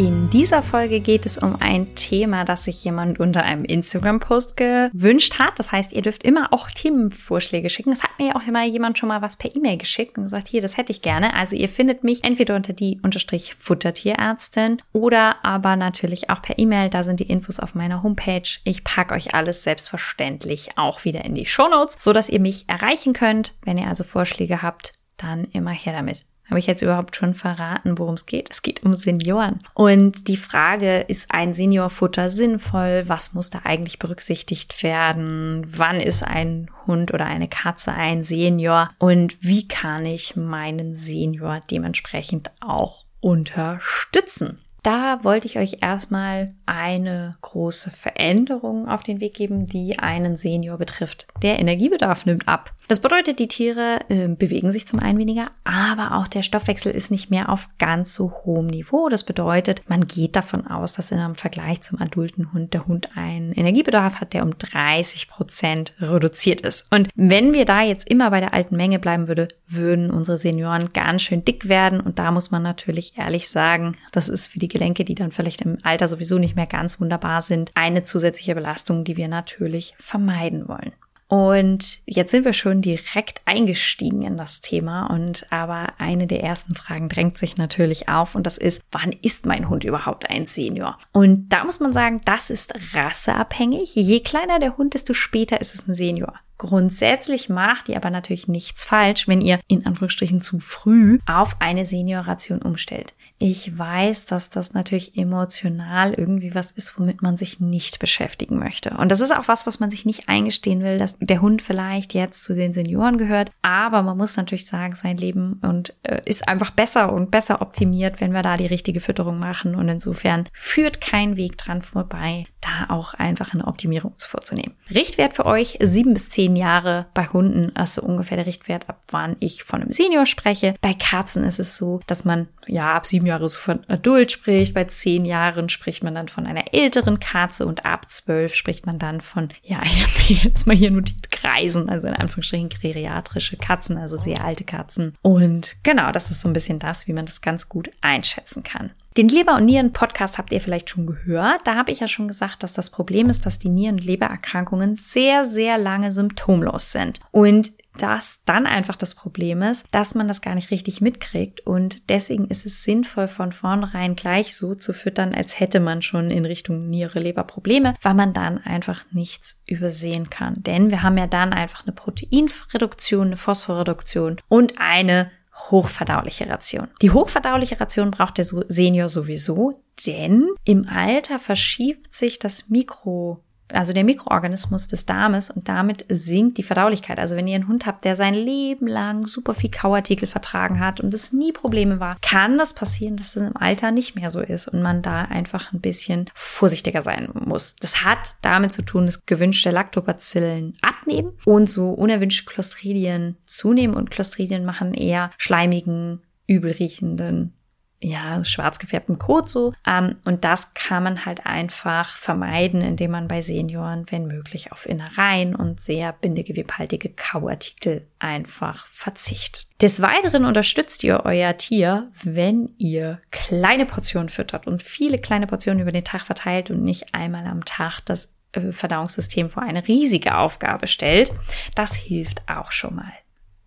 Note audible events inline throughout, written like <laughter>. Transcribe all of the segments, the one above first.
In dieser Folge geht es um ein Thema, das sich jemand unter einem Instagram-Post gewünscht hat. Das heißt, ihr dürft immer auch Themenvorschläge schicken. Es hat mir auch immer jemand schon mal was per E-Mail geschickt und gesagt, hier, das hätte ich gerne. Also ihr findet mich entweder unter die unterstrich Futtertierärztin oder aber natürlich auch per E-Mail. Da sind die Infos auf meiner Homepage. Ich packe euch alles selbstverständlich auch wieder in die Shownotes, so dass ihr mich erreichen könnt. Wenn ihr also Vorschläge habt, dann immer her damit. Habe ich jetzt überhaupt schon verraten, worum es geht? Es geht um Senioren. Und die Frage, ist ein Seniorfutter sinnvoll? Was muss da eigentlich berücksichtigt werden? Wann ist ein Hund oder eine Katze ein Senior? Und wie kann ich meinen Senior dementsprechend auch unterstützen? Da wollte ich euch erstmal eine große Veränderung auf den Weg geben, die einen Senior betrifft. Der Energiebedarf nimmt ab. Das bedeutet, die Tiere äh, bewegen sich zum einen weniger, aber auch der Stoffwechsel ist nicht mehr auf ganz so hohem Niveau. Das bedeutet, man geht davon aus, dass in einem Vergleich zum adulten Hund der Hund einen Energiebedarf hat, der um 30 Prozent reduziert ist. Und wenn wir da jetzt immer bei der alten Menge bleiben würde, würden unsere Senioren ganz schön dick werden. Und da muss man natürlich ehrlich sagen, das ist für die Gelenke, die dann vielleicht im Alter sowieso nicht mehr ganz wunderbar sind, eine zusätzliche Belastung, die wir natürlich vermeiden wollen. Und jetzt sind wir schon direkt eingestiegen in das Thema und aber eine der ersten Fragen drängt sich natürlich auf und das ist, wann ist mein Hund überhaupt ein Senior? Und da muss man sagen, das ist rasseabhängig. Je kleiner der Hund, desto später ist es ein Senior. Grundsätzlich macht ihr aber natürlich nichts falsch, wenn ihr in Anführungsstrichen zu früh auf eine Senioration umstellt. Ich weiß, dass das natürlich emotional irgendwie was ist, womit man sich nicht beschäftigen möchte. Und das ist auch was, was man sich nicht eingestehen will, dass der Hund vielleicht jetzt zu den Senioren gehört. Aber man muss natürlich sagen, sein Leben und äh, ist einfach besser und besser optimiert, wenn wir da die richtige Fütterung machen. Und insofern führt kein Weg dran vorbei, da auch einfach eine Optimierung vorzunehmen. Richtwert für euch sieben bis zehn Jahre bei Hunden, also ungefähr der Richtwert, ab wann ich von einem Senior spreche. Bei Katzen ist es so, dass man ja ab sieben Jahre so von Adult spricht. Bei zehn Jahren spricht man dann von einer älteren Katze und ab zwölf spricht man dann von, ja, <laughs> ich habe jetzt mal hier notiert, Kreisen, also in Anführungsstrichen geriatrische Katzen, also sehr alte Katzen. Und genau, das ist so ein bisschen das, wie man das ganz gut einschätzen kann. Den Leber- und Nieren-Podcast habt ihr vielleicht schon gehört. Da habe ich ja schon gesagt, dass das Problem ist, dass die Nieren- und Lebererkrankungen sehr, sehr lange symptomlos sind. Und dass dann einfach das Problem ist, dass man das gar nicht richtig mitkriegt. Und deswegen ist es sinnvoll, von vornherein gleich so zu füttern, als hätte man schon in Richtung Niere, Leber Probleme, weil man dann einfach nichts übersehen kann. Denn wir haben ja dann einfach eine Proteinreduktion, eine Phosphorreduktion und eine hochverdauliche Ration. Die hochverdauliche Ration braucht der Senior sowieso, denn im Alter verschiebt sich das Mikro also der Mikroorganismus des Darmes und damit sinkt die Verdaulichkeit. Also wenn ihr einen Hund habt, der sein Leben lang super viel Kauartikel vertragen hat und es nie Probleme war, kann das passieren, dass es im Alter nicht mehr so ist und man da einfach ein bisschen vorsichtiger sein muss. Das hat damit zu tun, dass gewünschte Lactobacillen abnehmen und so unerwünschte Clostridien zunehmen und Clostridien machen eher schleimigen, übelriechenden ja, schwarz gefärbten Kot so. Ähm, und das kann man halt einfach vermeiden, indem man bei Senioren, wenn möglich, auf Innereien und sehr bindegewebhaltige Kauartikel einfach verzichtet. Des Weiteren unterstützt ihr euer Tier, wenn ihr kleine Portionen füttert und viele kleine Portionen über den Tag verteilt und nicht einmal am Tag das äh, Verdauungssystem vor eine riesige Aufgabe stellt. Das hilft auch schon mal.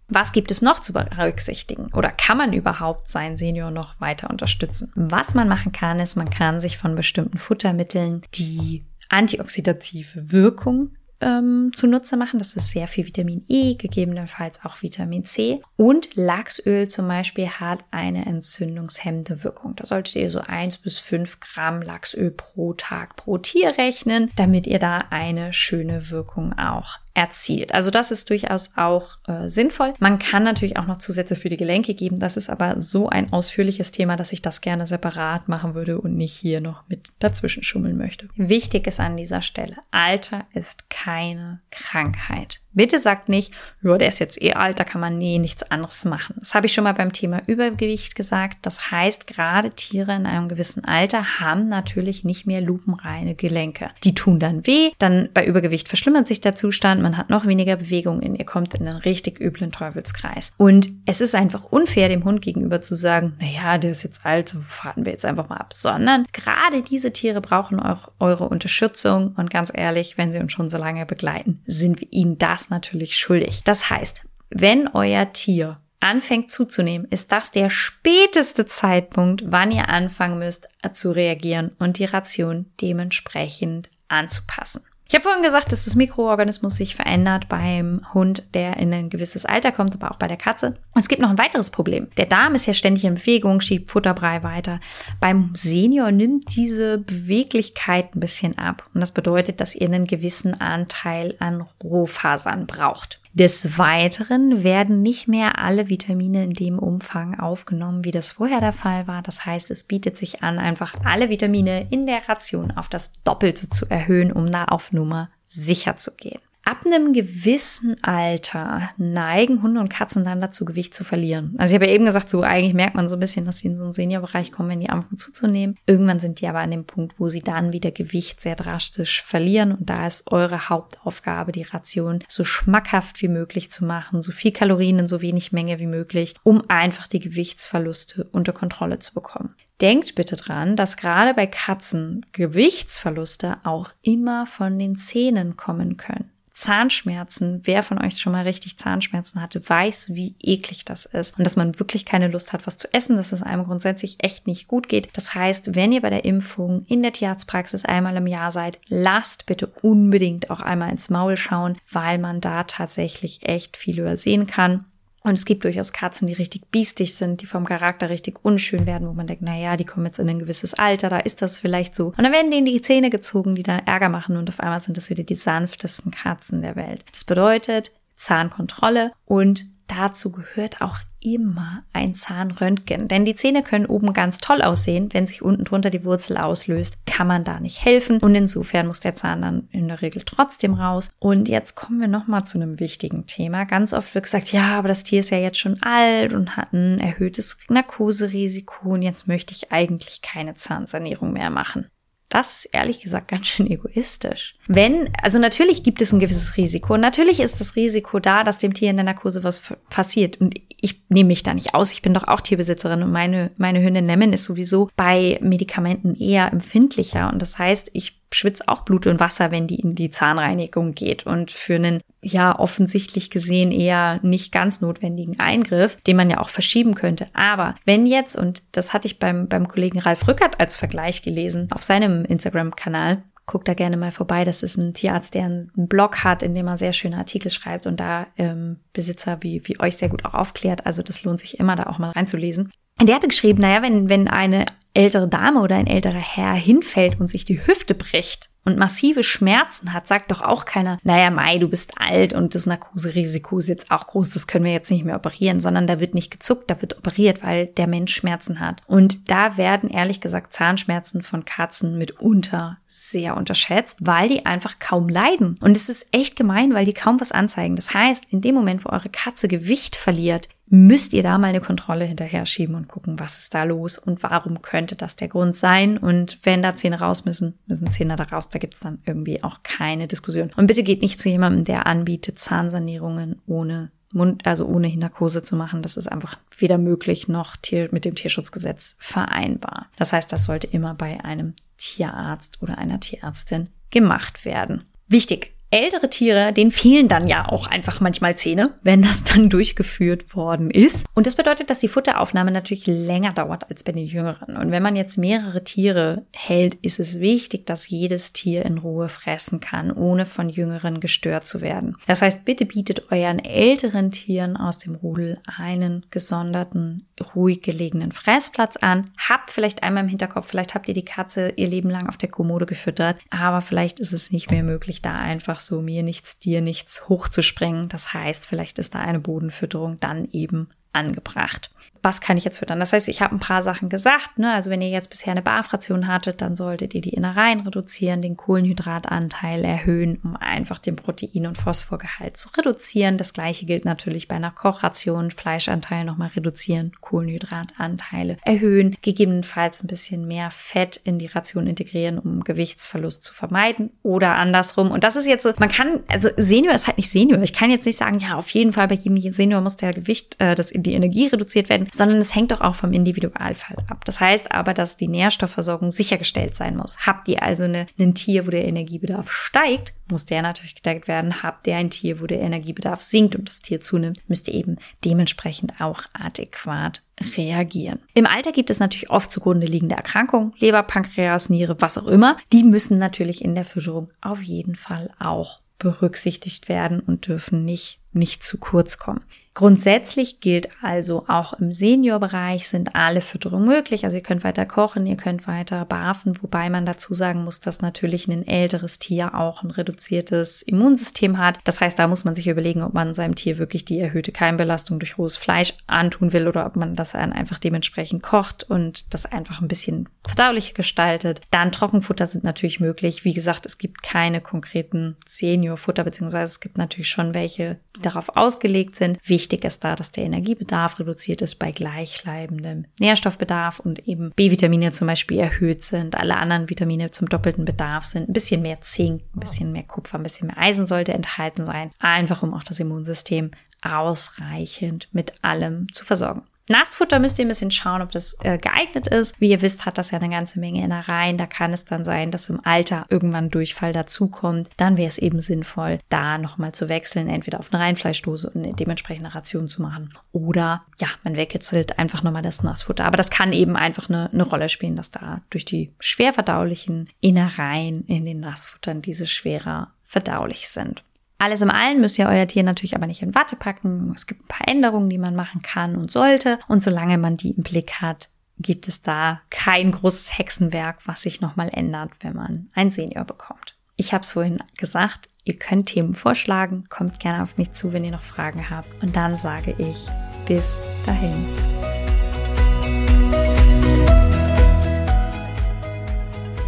Was gibt es noch zu berücksichtigen? Oder kann man überhaupt seinen Senior noch weiter unterstützen? Was man machen kann, ist, man kann sich von bestimmten Futtermitteln die antioxidative Wirkung ähm, zunutze machen. Das ist sehr viel Vitamin E, gegebenenfalls auch Vitamin C. Und Lachsöl zum Beispiel hat eine entzündungshemmende Wirkung. Da solltet ihr so eins bis fünf Gramm Lachsöl pro Tag pro Tier rechnen, damit ihr da eine schöne Wirkung auch erzielt. Also das ist durchaus auch äh, sinnvoll. Man kann natürlich auch noch Zusätze für die Gelenke geben. Das ist aber so ein ausführliches Thema, dass ich das gerne separat machen würde und nicht hier noch mit dazwischen schummeln möchte. Wichtig ist an dieser Stelle, Alter ist keine Krankheit. Bitte sagt nicht, ja, der ist jetzt eh alt, da kann man nie nichts anderes machen. Das habe ich schon mal beim Thema Übergewicht gesagt. Das heißt, gerade Tiere in einem gewissen Alter haben natürlich nicht mehr lupenreine Gelenke. Die tun dann weh, dann bei Übergewicht verschlimmert sich der Zustand, man hat noch weniger Bewegung und ihr kommt in einen richtig üblen Teufelskreis. Und es ist einfach unfair, dem Hund gegenüber zu sagen, naja, der ist jetzt alt, fahren wir jetzt einfach mal ab, sondern gerade diese Tiere brauchen auch eure Unterstützung und ganz ehrlich, wenn sie uns schon so lange begleiten, sind wir ihnen das das natürlich schuldig. Das heißt, wenn euer Tier anfängt zuzunehmen, ist das der späteste Zeitpunkt, wann ihr anfangen müsst zu reagieren und die Ration dementsprechend anzupassen. Ich habe vorhin gesagt, dass das Mikroorganismus sich verändert beim Hund, der in ein gewisses Alter kommt, aber auch bei der Katze. Es gibt noch ein weiteres Problem. Der Darm ist ja ständig in Bewegung, schiebt Futterbrei weiter. Beim Senior nimmt diese Beweglichkeit ein bisschen ab. Und das bedeutet, dass ihr einen gewissen Anteil an Rohfasern braucht. Des Weiteren werden nicht mehr alle Vitamine in dem Umfang aufgenommen, wie das vorher der Fall war. Das heißt, es bietet sich an, einfach alle Vitamine in der Ration auf das Doppelte zu erhöhen, um da auf Nummer sicher zu gehen. Ab einem gewissen Alter neigen Hunde und Katzen dann dazu, Gewicht zu verlieren. Also ich habe ja eben gesagt, so eigentlich merkt man so ein bisschen, dass sie in so einen Seniorbereich kommen, wenn die anfangen zuzunehmen. Irgendwann sind die aber an dem Punkt, wo sie dann wieder Gewicht sehr drastisch verlieren. Und da ist eure Hauptaufgabe, die Ration so schmackhaft wie möglich zu machen, so viel Kalorien in so wenig Menge wie möglich, um einfach die Gewichtsverluste unter Kontrolle zu bekommen. Denkt bitte dran, dass gerade bei Katzen Gewichtsverluste auch immer von den Zähnen kommen können. Zahnschmerzen, wer von euch schon mal richtig Zahnschmerzen hatte, weiß, wie eklig das ist und dass man wirklich keine Lust hat, was zu essen, dass es einem grundsätzlich echt nicht gut geht. Das heißt, wenn ihr bei der Impfung in der Tierarztpraxis einmal im Jahr seid, lasst bitte unbedingt auch einmal ins Maul schauen, weil man da tatsächlich echt viel übersehen kann. Und es gibt durchaus Katzen, die richtig biestig sind, die vom Charakter richtig unschön werden, wo man denkt, na ja, die kommen jetzt in ein gewisses Alter, da ist das vielleicht so. Und dann werden denen die Zähne gezogen, die da Ärger machen und auf einmal sind das wieder die sanftesten Katzen der Welt. Das bedeutet Zahnkontrolle und dazu gehört auch immer ein Zahnröntgen. Denn die Zähne können oben ganz toll aussehen. Wenn sich unten drunter die Wurzel auslöst, kann man da nicht helfen. Und insofern muss der Zahn dann in der Regel trotzdem raus. Und jetzt kommen wir nochmal zu einem wichtigen Thema. Ganz oft wird gesagt, ja, aber das Tier ist ja jetzt schon alt und hat ein erhöhtes Narkoserisiko und jetzt möchte ich eigentlich keine Zahnsanierung mehr machen. Das ist ehrlich gesagt ganz schön egoistisch. Wenn, also natürlich gibt es ein gewisses Risiko. Natürlich ist das Risiko da, dass dem Tier in der Narkose was passiert. Und ich nehme mich da nicht aus. Ich bin doch auch Tierbesitzerin und meine, meine Hündin Lemon ist sowieso bei Medikamenten eher empfindlicher. Und das heißt, ich schwitze auch Blut und Wasser, wenn die in die Zahnreinigung geht. Und für einen, ja, offensichtlich gesehen eher nicht ganz notwendigen Eingriff, den man ja auch verschieben könnte. Aber wenn jetzt, und das hatte ich beim, beim Kollegen Ralf Rückert als Vergleich gelesen, auf seinem Instagram-Kanal, guckt da gerne mal vorbei. Das ist ein Tierarzt, der einen Blog hat, in dem er sehr schöne Artikel schreibt und da ähm, Besitzer wie, wie euch sehr gut auch aufklärt. Also das lohnt sich immer, da auch mal reinzulesen. Und der hatte geschrieben, naja, wenn, wenn eine ältere Dame oder ein älterer Herr hinfällt und sich die Hüfte bricht und massive Schmerzen hat, sagt doch auch keiner, naja, Mai, du bist alt und das Narkoserisiko ist jetzt auch groß, das können wir jetzt nicht mehr operieren, sondern da wird nicht gezuckt, da wird operiert, weil der Mensch Schmerzen hat. Und da werden ehrlich gesagt Zahnschmerzen von Katzen mitunter sehr unterschätzt, weil die einfach kaum leiden. Und es ist echt gemein, weil die kaum was anzeigen. Das heißt, in dem Moment, wo eure Katze Gewicht verliert, müsst ihr da mal eine Kontrolle hinterher schieben und gucken, was ist da los und warum könnte das der Grund sein. Und wenn da Zähne raus müssen, müssen Zähne da raus. Da gibt es dann irgendwie auch keine Diskussion. Und bitte geht nicht zu jemandem, der anbietet Zahnsanierungen ohne Mund, also ohne Narkose zu machen. Das ist einfach weder möglich noch Tier, mit dem Tierschutzgesetz vereinbar. Das heißt, das sollte immer bei einem Tierarzt oder einer Tierärztin gemacht werden. Wichtig, ältere Tiere, denen fehlen dann ja auch einfach manchmal Zähne, <laughs> wenn das dann durchgeführt worden ist. Und das bedeutet, dass die Futteraufnahme natürlich länger dauert als bei den jüngeren. Und wenn man jetzt mehrere Tiere hält, ist es wichtig, dass jedes Tier in Ruhe fressen kann, ohne von jüngeren gestört zu werden. Das heißt, bitte bietet euren älteren Tieren aus dem Rudel einen gesonderten, ruhig gelegenen Fressplatz an. Habt vielleicht einmal im Hinterkopf, vielleicht habt ihr die Katze ihr Leben lang auf der Kommode gefüttert, aber vielleicht ist es nicht mehr möglich, da einfach so mir nichts, dir nichts hochzusprengen. Das heißt, vielleicht ist da eine Bodenfütterung dann eben angebracht. Was kann ich jetzt füttern? Das heißt, ich habe ein paar Sachen gesagt. Ne? Also wenn ihr jetzt bisher eine Barfration hattet, dann solltet ihr die Innereien reduzieren, den Kohlenhydratanteil erhöhen, um einfach den Protein- und Phosphorgehalt zu reduzieren. Das gleiche gilt natürlich bei einer Kochration. Fleischanteil nochmal reduzieren, Kohlenhydratanteile erhöhen, gegebenenfalls ein bisschen mehr Fett in die Ration integrieren, um Gewichtsverlust zu vermeiden oder andersrum. Und das ist jetzt so, man kann, also Senior ist halt nicht Senior. Ich kann jetzt nicht sagen, ja, auf jeden Fall bei jedem Senior muss der Gewicht, äh, das, die Energie reduziert werden, sondern es hängt doch auch vom Individualfall ab. Das heißt aber, dass die Nährstoffversorgung sichergestellt sein muss. Habt ihr also eine, ein Tier, wo der Energiebedarf steigt, muss der natürlich gedeckt werden. Habt ihr ein Tier, wo der Energiebedarf sinkt und das Tier zunimmt, müsst ihr eben dementsprechend auch adäquat reagieren. Im Alter gibt es natürlich oft zugrunde liegende Erkrankungen, Leber, Pankreas, Niere, was auch immer. Die müssen natürlich in der Fütterung auf jeden Fall auch berücksichtigt werden und dürfen nicht, nicht zu kurz kommen. Grundsätzlich gilt also auch im Seniorbereich sind alle Fütterungen möglich. Also ihr könnt weiter kochen, ihr könnt weiter barfen, wobei man dazu sagen muss, dass natürlich ein älteres Tier auch ein reduziertes Immunsystem hat. Das heißt, da muss man sich überlegen, ob man seinem Tier wirklich die erhöhte Keimbelastung durch rohes Fleisch antun will oder ob man das dann einfach dementsprechend kocht und das einfach ein bisschen verdaulich gestaltet. Dann Trockenfutter sind natürlich möglich. Wie gesagt, es gibt keine konkreten Seniorfutter, beziehungsweise es gibt natürlich schon welche, die darauf ausgelegt sind. Wichtig ist da, dass der Energiebedarf reduziert ist bei gleichbleibendem Nährstoffbedarf und eben B-Vitamine zum Beispiel erhöht sind. Alle anderen Vitamine zum doppelten Bedarf sind. Ein bisschen mehr Zink, ein bisschen mehr Kupfer, ein bisschen mehr Eisen sollte enthalten sein. Einfach um auch das Immunsystem ausreichend mit allem zu versorgen. Nassfutter müsst ihr ein bisschen schauen, ob das äh, geeignet ist. Wie ihr wisst, hat das ja eine ganze Menge Innereien. Da kann es dann sein, dass im Alter irgendwann Durchfall dazukommt. Dann wäre es eben sinnvoll, da nochmal zu wechseln, entweder auf eine Reinfleischdose und eine dementsprechende Ration zu machen. Oder ja, man wegkitzelt einfach nochmal das Nassfutter. Aber das kann eben einfach eine, eine Rolle spielen, dass da durch die schwer verdaulichen Innereien in den Nassfuttern diese schwerer verdaulich sind. Alles im Allen müsst ihr euer Tier natürlich aber nicht in Watte packen. Es gibt ein paar Änderungen, die man machen kann und sollte. Und solange man die im Blick hat, gibt es da kein großes Hexenwerk, was sich nochmal ändert, wenn man ein Senior bekommt. Ich habe es vorhin gesagt, ihr könnt Themen vorschlagen, kommt gerne auf mich zu, wenn ihr noch Fragen habt. Und dann sage ich bis dahin.